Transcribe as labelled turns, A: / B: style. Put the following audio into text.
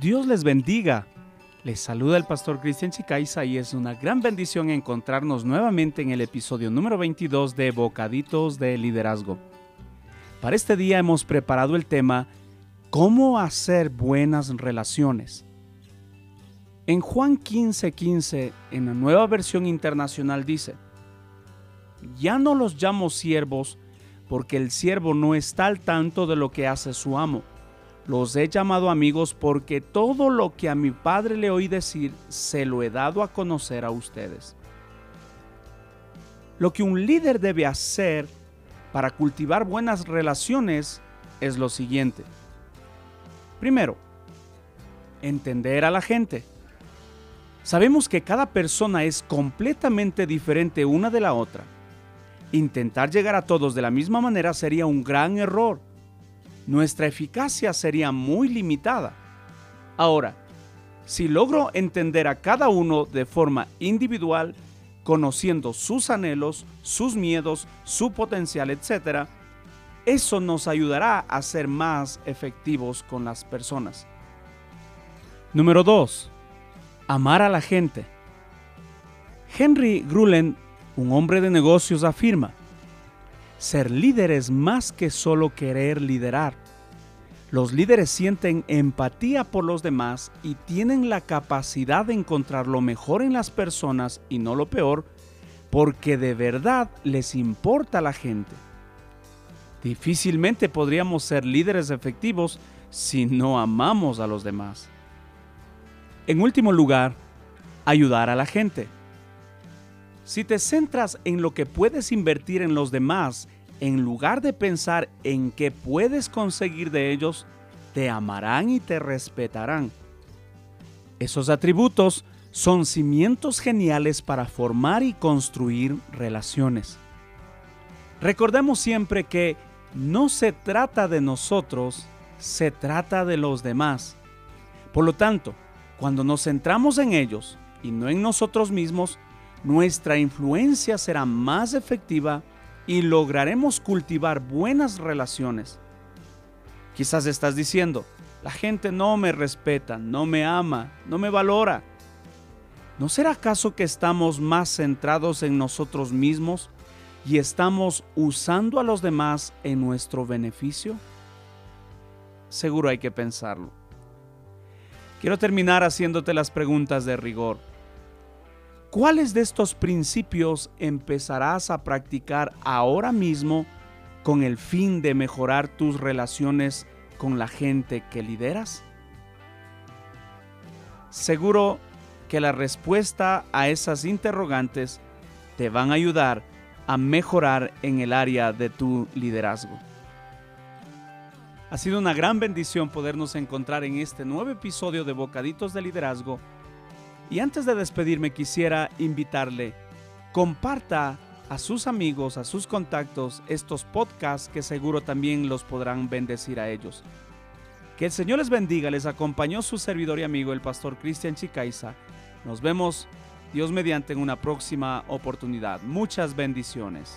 A: Dios les bendiga. Les saluda el pastor Cristian Chicaiza y es una gran bendición encontrarnos nuevamente en el episodio número 22 de Bocaditos de Liderazgo. Para este día hemos preparado el tema ¿Cómo hacer buenas relaciones? En Juan 15:15, 15, en la nueva versión internacional dice, Ya no los llamo siervos porque el siervo no está al tanto de lo que hace su amo los he llamado amigos porque todo lo que a mi padre le oí decir se lo he dado a conocer a ustedes. Lo que un líder debe hacer para cultivar buenas relaciones es lo siguiente. Primero, entender a la gente. Sabemos que cada persona es completamente diferente una de la otra. Intentar llegar a todos de la misma manera sería un gran error nuestra eficacia sería muy limitada. Ahora, si logro entender a cada uno de forma individual, conociendo sus anhelos, sus miedos, su potencial, etc., eso nos ayudará a ser más efectivos con las personas. Número 2. Amar a la gente. Henry Grullen, un hombre de negocios, afirma, ser líder es más que solo querer liderar. Los líderes sienten empatía por los demás y tienen la capacidad de encontrar lo mejor en las personas y no lo peor, porque de verdad les importa a la gente. Difícilmente podríamos ser líderes efectivos si no amamos a los demás. En último lugar, ayudar a la gente. Si te centras en lo que puedes invertir en los demás, en lugar de pensar en qué puedes conseguir de ellos, te amarán y te respetarán. Esos atributos son cimientos geniales para formar y construir relaciones. Recordemos siempre que no se trata de nosotros, se trata de los demás. Por lo tanto, cuando nos centramos en ellos y no en nosotros mismos, nuestra influencia será más efectiva y lograremos cultivar buenas relaciones. Quizás estás diciendo, la gente no me respeta, no me ama, no me valora. ¿No será acaso que estamos más centrados en nosotros mismos y estamos usando a los demás en nuestro beneficio? Seguro hay que pensarlo. Quiero terminar haciéndote las preguntas de rigor. ¿Cuáles de estos principios empezarás a practicar ahora mismo con el fin de mejorar tus relaciones con la gente que lideras? Seguro que la respuesta a esas interrogantes te van a ayudar a mejorar en el área de tu liderazgo. Ha sido una gran bendición podernos encontrar en este nuevo episodio de Bocaditos de Liderazgo y antes de despedirme quisiera invitarle, comparta a sus amigos, a sus contactos estos podcasts que seguro también los podrán bendecir a ellos. Que el Señor les bendiga, les acompañó su servidor y amigo el pastor Cristian Chicaiza. Nos vemos Dios mediante en una próxima oportunidad. Muchas bendiciones.